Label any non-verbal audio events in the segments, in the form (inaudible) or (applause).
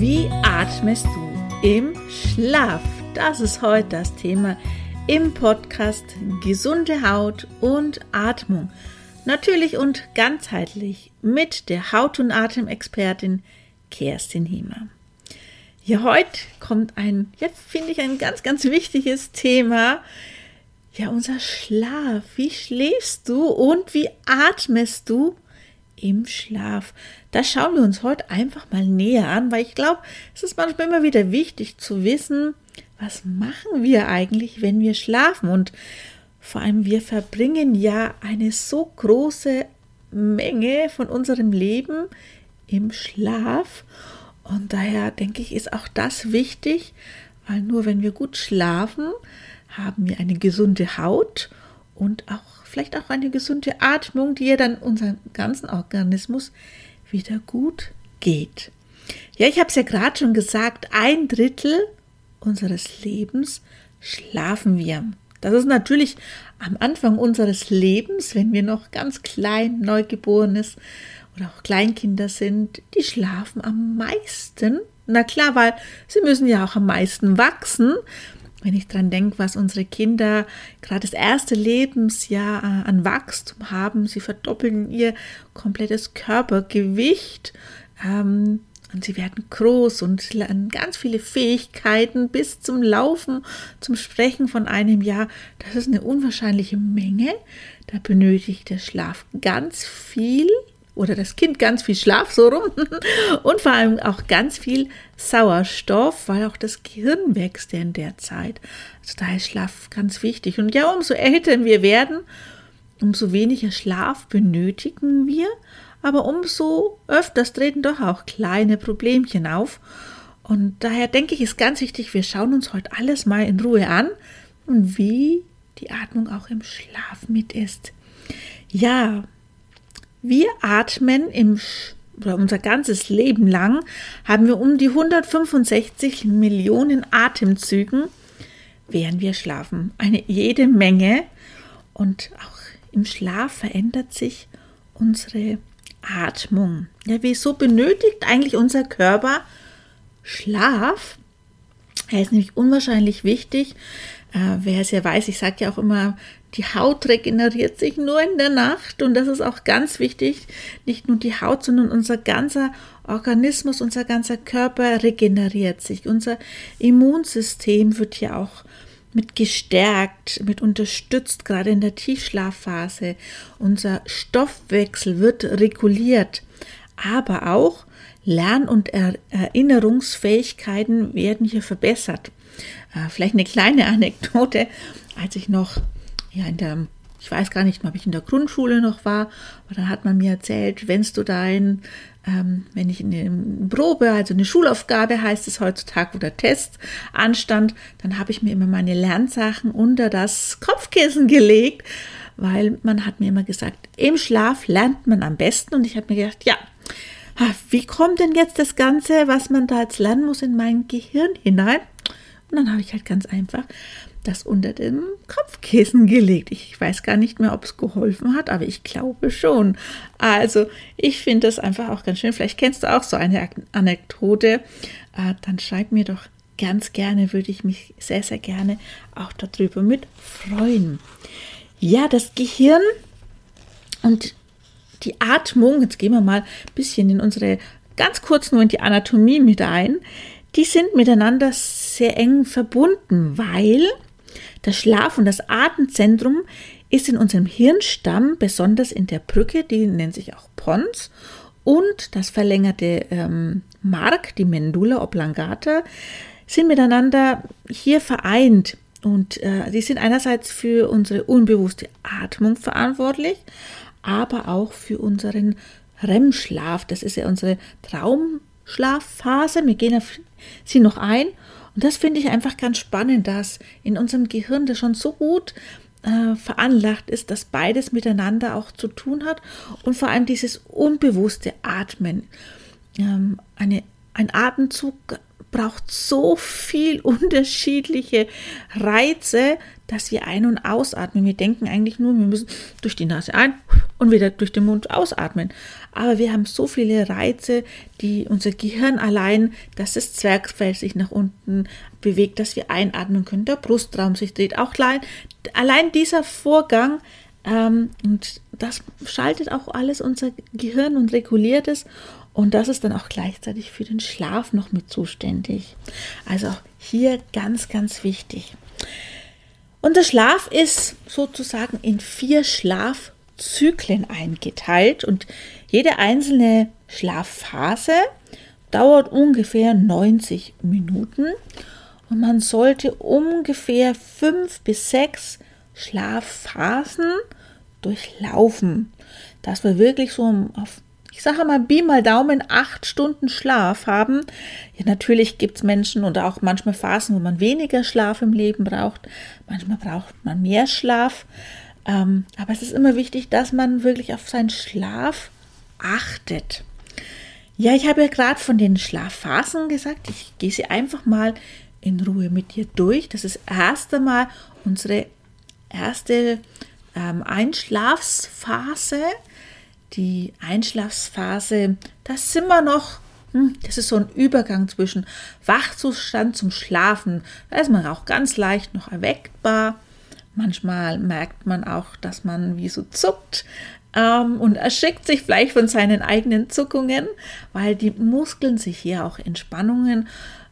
Wie atmest du im Schlaf? Das ist heute das Thema im Podcast Gesunde Haut und Atmung. Natürlich und ganzheitlich mit der Haut- und Atemexpertin Kerstin Hiemer. Ja, heute kommt ein, ja, finde ich, ein ganz, ganz wichtiges Thema. Ja, unser Schlaf. Wie schläfst du und wie atmest du im Schlaf? Das schauen wir uns heute einfach mal näher an, weil ich glaube, es ist manchmal immer wieder wichtig zu wissen, was machen wir eigentlich, wenn wir schlafen? Und vor allem, wir verbringen ja eine so große Menge von unserem Leben im Schlaf. Und daher denke ich, ist auch das wichtig, weil nur wenn wir gut schlafen, haben wir eine gesunde Haut und auch vielleicht auch eine gesunde Atmung, die ja dann unseren ganzen Organismus wieder gut geht. Ja, ich habe es ja gerade schon gesagt, ein Drittel unseres Lebens schlafen wir. Das ist natürlich am Anfang unseres Lebens, wenn wir noch ganz klein, neugeborenes oder auch Kleinkinder sind, die schlafen am meisten. Na klar, weil sie müssen ja auch am meisten wachsen. Wenn ich dran denke, was unsere Kinder gerade das erste Lebensjahr äh, an Wachstum haben, sie verdoppeln ihr komplettes Körpergewicht. Ähm, und sie werden groß und lernen ganz viele Fähigkeiten bis zum Laufen, zum Sprechen von einem Jahr. Das ist eine unwahrscheinliche Menge. Da benötigt der Schlaf ganz viel oder das Kind ganz viel Schlaf so rum (laughs) und vor allem auch ganz viel Sauerstoff, weil auch das Gehirn wächst in der Zeit. Also da ist Schlaf ganz wichtig. Und ja, umso älter wir werden, umso weniger Schlaf benötigen wir, aber umso öfters treten doch auch kleine Problemchen auf. Und daher denke ich, ist ganz wichtig, wir schauen uns heute alles mal in Ruhe an und wie die Atmung auch im Schlaf mit ist. Ja, wir atmen im oder unser ganzes Leben lang haben wir um die 165 Millionen Atemzügen, während wir schlafen. Eine jede Menge. Und auch im Schlaf verändert sich unsere Atmung. Ja, wieso benötigt eigentlich unser Körper Schlaf? Er ist nämlich unwahrscheinlich wichtig. Äh, wer es ja weiß, ich sage ja auch immer, die Haut regeneriert sich nur in der Nacht und das ist auch ganz wichtig. Nicht nur die Haut, sondern unser ganzer Organismus, unser ganzer Körper regeneriert sich. Unser Immunsystem wird ja auch mit gestärkt, mit unterstützt, gerade in der Tiefschlafphase. Unser Stoffwechsel wird reguliert, aber auch Lern- und er Erinnerungsfähigkeiten werden hier verbessert. Äh, vielleicht eine kleine Anekdote, als ich noch ja, in der, ich weiß gar nicht ob ich in der Grundschule noch war, aber dann hat man mir erzählt, wenn du dein, ähm, wenn ich in der Probe, also eine Schulaufgabe heißt es heutzutage, oder Test anstand, dann habe ich mir immer meine Lernsachen unter das Kopfkissen gelegt, weil man hat mir immer gesagt, im Schlaf lernt man am besten und ich habe mir gedacht, ja, wie kommt denn jetzt das Ganze, was man da jetzt lernen muss, in mein Gehirn hinein? Und dann habe ich halt ganz einfach das unter dem Kopfkissen gelegt. Ich weiß gar nicht mehr, ob es geholfen hat, aber ich glaube schon. Also, ich finde das einfach auch ganz schön. Vielleicht kennst du auch so eine Anekdote. Äh, dann schreib mir doch ganz gerne, würde ich mich sehr, sehr gerne auch darüber mit freuen. Ja, das Gehirn und die Atmung, jetzt gehen wir mal ein bisschen in unsere, ganz kurz nur in die Anatomie mit ein, die sind miteinander sehr eng verbunden, weil das Schlaf- und das Atemzentrum ist in unserem Hirnstamm, besonders in der Brücke, die nennt sich auch Pons, und das verlängerte ähm, Mark, die Medulla oblongata, sind miteinander hier vereint. Und äh, die sind einerseits für unsere unbewusste Atmung verantwortlich, aber auch für unseren REM-Schlaf. Das ist ja unsere Traumschlafphase. Wir gehen auf sie noch ein und das finde ich einfach ganz spannend, dass in unserem Gehirn das schon so gut äh, veranlagt ist, dass beides miteinander auch zu tun hat und vor allem dieses unbewusste Atmen. Ähm, eine, ein Atemzug braucht so viel (laughs) unterschiedliche Reize, dass wir ein- und ausatmen. Wir denken eigentlich nur, wir müssen durch die Nase ein und wieder durch den Mund ausatmen. Aber wir haben so viele Reize, die unser Gehirn allein, dass das Zwergfell sich nach unten bewegt, dass wir einatmen können, der Brustraum sich dreht. Auch allein, allein dieser Vorgang ähm, und das schaltet auch alles unser Gehirn und reguliert es. Und das ist dann auch gleichzeitig für den Schlaf noch mit zuständig. Also auch hier ganz, ganz wichtig. Unser Schlaf ist sozusagen in vier Schlafzyklen eingeteilt. Und jede einzelne Schlafphase dauert ungefähr 90 Minuten. Und man sollte ungefähr fünf bis sechs Schlafphasen durchlaufen, dass wir wirklich so auf ich sage mal, Bi mal Daumen, acht Stunden Schlaf haben. Ja, natürlich gibt es Menschen und auch manchmal Phasen, wo man weniger Schlaf im Leben braucht. Manchmal braucht man mehr Schlaf. Ähm, aber es ist immer wichtig, dass man wirklich auf seinen Schlaf achtet. Ja, ich habe ja gerade von den Schlafphasen gesagt. Ich gehe sie einfach mal in Ruhe mit dir durch. Das ist erst einmal unsere erste ähm, Einschlafsphase die Einschlafsphase, da sind wir noch, hm, das ist so ein Übergang zwischen Wachzustand zum Schlafen. Da ist man auch ganz leicht noch erweckbar. Manchmal merkt man auch, dass man wie so zuckt ähm, und erschickt sich vielleicht von seinen eigenen Zuckungen, weil die Muskeln sich hier auch Entspannungen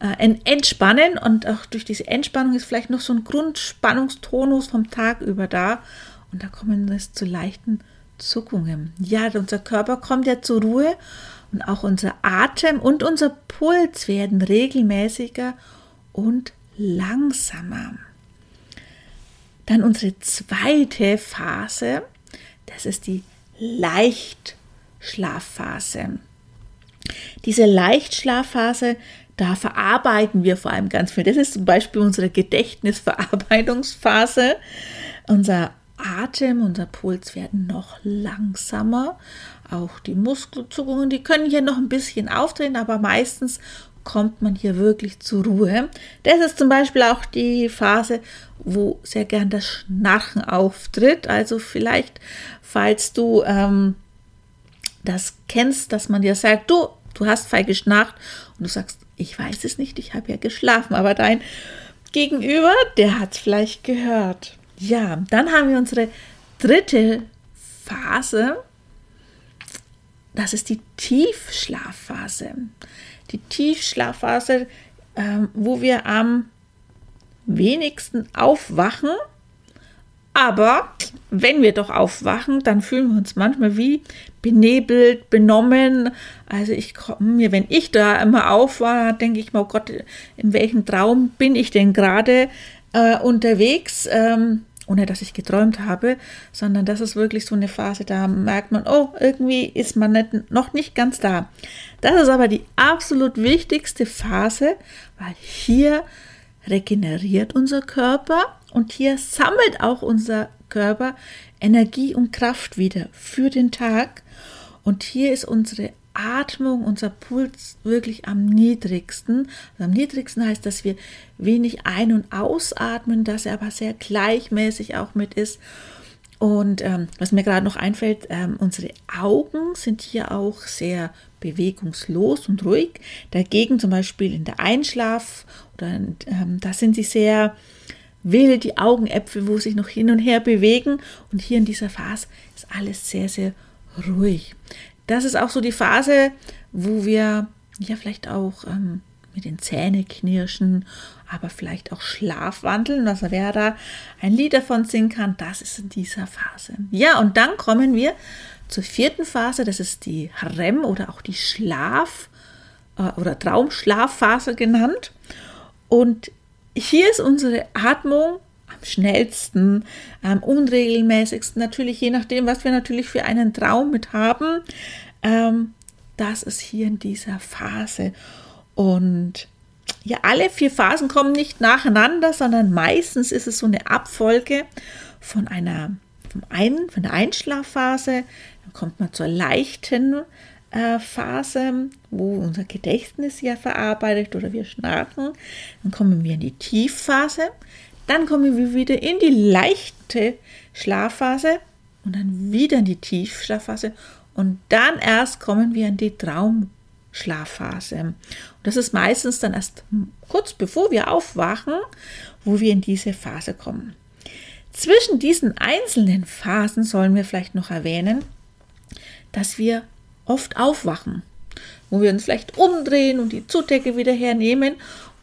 äh, entspannen und auch durch diese Entspannung ist vielleicht noch so ein Grundspannungstonus vom Tag über da und da kommen es zu leichten Zuckungen. Ja, unser Körper kommt ja zur Ruhe und auch unser Atem und unser Puls werden regelmäßiger und langsamer. Dann unsere zweite Phase, das ist die Leichtschlafphase. Diese Leichtschlafphase, da verarbeiten wir vor allem ganz viel. Das ist zum Beispiel unsere Gedächtnisverarbeitungsphase. Unser Atem, unser Puls werden noch langsamer. Auch die Muskelzuckungen, die können hier noch ein bisschen aufdrehen, aber meistens kommt man hier wirklich zur Ruhe. Das ist zum Beispiel auch die Phase, wo sehr gern das Schnarchen auftritt. Also vielleicht, falls du ähm, das kennst, dass man dir sagt, du, du hast feil geschnarcht und du sagst, ich weiß es nicht, ich habe ja geschlafen, aber dein Gegenüber, der hat es vielleicht gehört. Ja, dann haben wir unsere dritte Phase. Das ist die Tiefschlafphase. Die Tiefschlafphase, äh, wo wir am wenigsten aufwachen. Aber wenn wir doch aufwachen, dann fühlen wir uns manchmal wie benebelt, benommen. Also ich komme mir, wenn ich da immer aufwache, denke ich mir, oh Gott, in welchem Traum bin ich denn gerade äh, unterwegs? Ähm, ohne dass ich geträumt habe, sondern das ist wirklich so eine Phase, da merkt man, oh, irgendwie ist man nicht, noch nicht ganz da. Das ist aber die absolut wichtigste Phase, weil hier regeneriert unser Körper und hier sammelt auch unser Körper Energie und Kraft wieder für den Tag. Und hier ist unsere Atmung, unser Puls wirklich am niedrigsten. Also am niedrigsten heißt, dass wir wenig ein- und ausatmen, dass er aber sehr gleichmäßig auch mit ist. Und ähm, was mir gerade noch einfällt, ähm, unsere Augen sind hier auch sehr bewegungslos und ruhig. Dagegen zum Beispiel in der Einschlaf oder ähm, da sind sie sehr wild, die Augenäpfel, wo sich noch hin und her bewegen. Und hier in dieser Phase ist alles sehr, sehr ruhig das ist auch so die Phase, wo wir ja vielleicht auch ähm, mit den Zähnen knirschen, aber vielleicht auch schlafwandeln, was wer da ein Lied davon singen kann, das ist in dieser Phase. Ja, und dann kommen wir zur vierten Phase, das ist die REM oder auch die Schlaf- äh, oder Traumschlafphase genannt. Und hier ist unsere Atmung schnellsten, am unregelmäßigsten, natürlich je nachdem, was wir natürlich für einen Traum mit haben. Ähm, das ist hier in dieser Phase. Und ja, alle vier Phasen kommen nicht nacheinander, sondern meistens ist es so eine Abfolge von einer vom einen, von der Einschlafphase, dann kommt man zur leichten Phase, wo unser Gedächtnis ja verarbeitet oder wir schnarchen. Dann kommen wir in die Tiefphase. Dann kommen wir wieder in die leichte Schlafphase und dann wieder in die Tiefschlafphase und dann erst kommen wir in die Traumschlafphase. Und das ist meistens dann erst kurz bevor wir aufwachen, wo wir in diese Phase kommen. Zwischen diesen einzelnen Phasen sollen wir vielleicht noch erwähnen, dass wir oft aufwachen, wo wir uns vielleicht umdrehen und die Zudecke wieder hernehmen.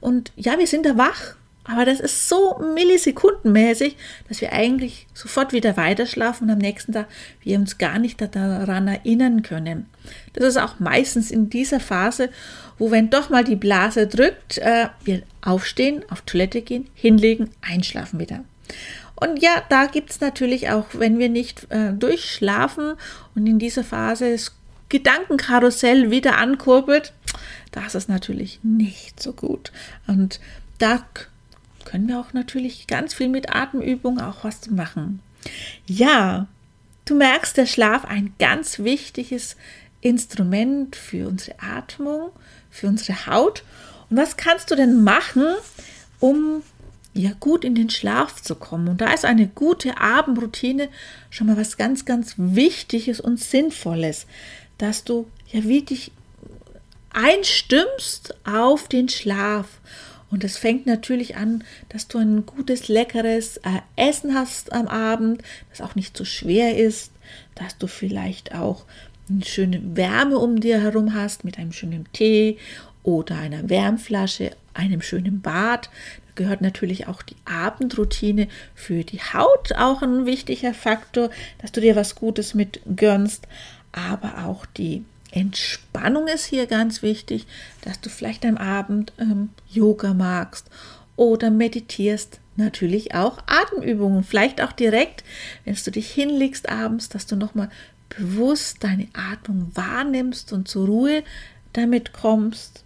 Und ja, wir sind da wach, aber das ist so millisekundenmäßig, dass wir eigentlich sofort wieder weiterschlafen und am nächsten Tag wir uns gar nicht daran erinnern können. Das ist auch meistens in dieser Phase, wo wenn doch mal die Blase drückt, äh, wir aufstehen, auf Toilette gehen, hinlegen, einschlafen wieder. Und ja, da gibt es natürlich auch, wenn wir nicht äh, durchschlafen und in dieser Phase das Gedankenkarussell wieder ankurbelt, das ist natürlich nicht so gut. Und da können wir auch natürlich ganz viel mit Atemübungen auch was machen. Ja, du merkst, der Schlaf ein ganz wichtiges Instrument für unsere Atmung, für unsere Haut. Und was kannst du denn machen, um ja gut in den Schlaf zu kommen? Und da ist eine gute Abendroutine schon mal was ganz, ganz Wichtiges und Sinnvolles, dass du ja wirklich einstimmst auf den Schlaf und es fängt natürlich an, dass du ein gutes, leckeres äh, Essen hast am Abend, das auch nicht zu so schwer ist, dass du vielleicht auch eine schöne Wärme um dir herum hast mit einem schönen Tee oder einer Wärmflasche, einem schönen Bad. Da gehört natürlich auch die Abendroutine für die Haut auch ein wichtiger Faktor, dass du dir was Gutes mit gönnst, aber auch die Entspannung ist hier ganz wichtig, dass du vielleicht am Abend ähm, Yoga magst oder meditierst. Natürlich auch Atemübungen, vielleicht auch direkt, wenn du dich hinlegst abends, dass du nochmal bewusst deine Atmung wahrnimmst und zur Ruhe damit kommst.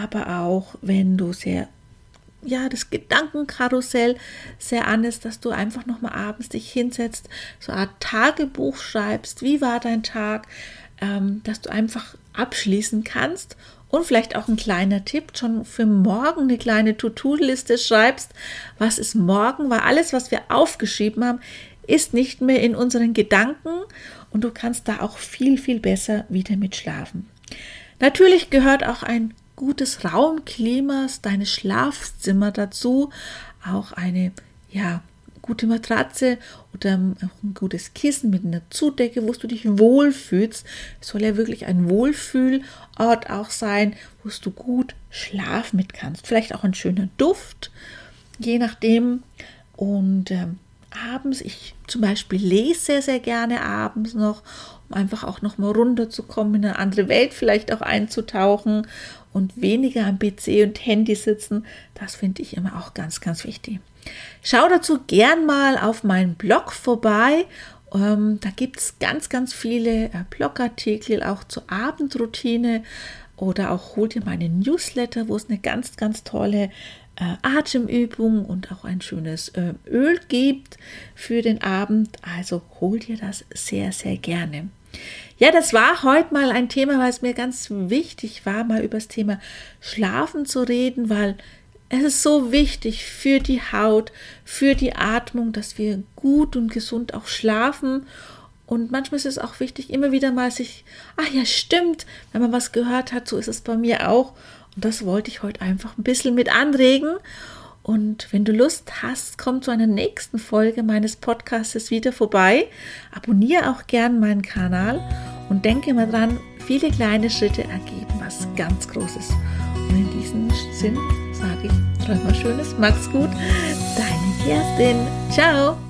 Aber auch wenn du sehr ja, das Gedankenkarussell sehr an ist, dass du einfach nochmal abends dich hinsetzt, so eine Art Tagebuch schreibst. Wie war dein Tag? Ähm, dass du einfach abschließen kannst und vielleicht auch ein kleiner Tipp, schon für morgen eine kleine To-Do-Liste schreibst, was ist morgen, weil alles, was wir aufgeschrieben haben, ist nicht mehr in unseren Gedanken und du kannst da auch viel, viel besser wieder mit schlafen. Natürlich gehört auch ein gutes Raumklima deines Schlafzimmer dazu, auch eine ja, gute Matratze oder ein gutes Kissen mit einer Zudecke, wo du dich wohlfühlst. Es soll ja wirklich ein Wohlfühlort auch sein, wo du gut schlafen mit kannst. Vielleicht auch ein schöner Duft, je nachdem. Und ähm, abends, ich zum Beispiel lese sehr, sehr gerne abends noch, um einfach auch noch mal runterzukommen, in eine andere Welt vielleicht auch einzutauchen und weniger am PC und Handy sitzen. Das finde ich immer auch ganz, ganz wichtig. Schau dazu gern mal auf meinen Blog vorbei. Ähm, da gibt es ganz, ganz viele äh, Blogartikel auch zur Abendroutine oder auch hol dir meinen Newsletter, wo es eine ganz, ganz tolle äh, Atemübung und auch ein schönes äh, Öl gibt für den Abend. Also hol dir das sehr, sehr gerne. Ja, das war heute mal ein Thema, weil es mir ganz wichtig war, mal über das Thema Schlafen zu reden, weil es ist so wichtig für die Haut, für die Atmung, dass wir gut und gesund auch schlafen. Und manchmal ist es auch wichtig, immer wieder mal sich, ach ja, stimmt, wenn man was gehört hat, so ist es bei mir auch. Und das wollte ich heute einfach ein bisschen mit anregen. Und wenn du Lust hast, komm zu einer nächsten Folge meines Podcasts wieder vorbei. Abonniere auch gern meinen Kanal und denke mal dran, viele kleine Schritte ergeben was ganz Großes. Und in diesem Sinn sage ich, träum mal Schönes, mach's gut. Deine Kerstin. Ciao.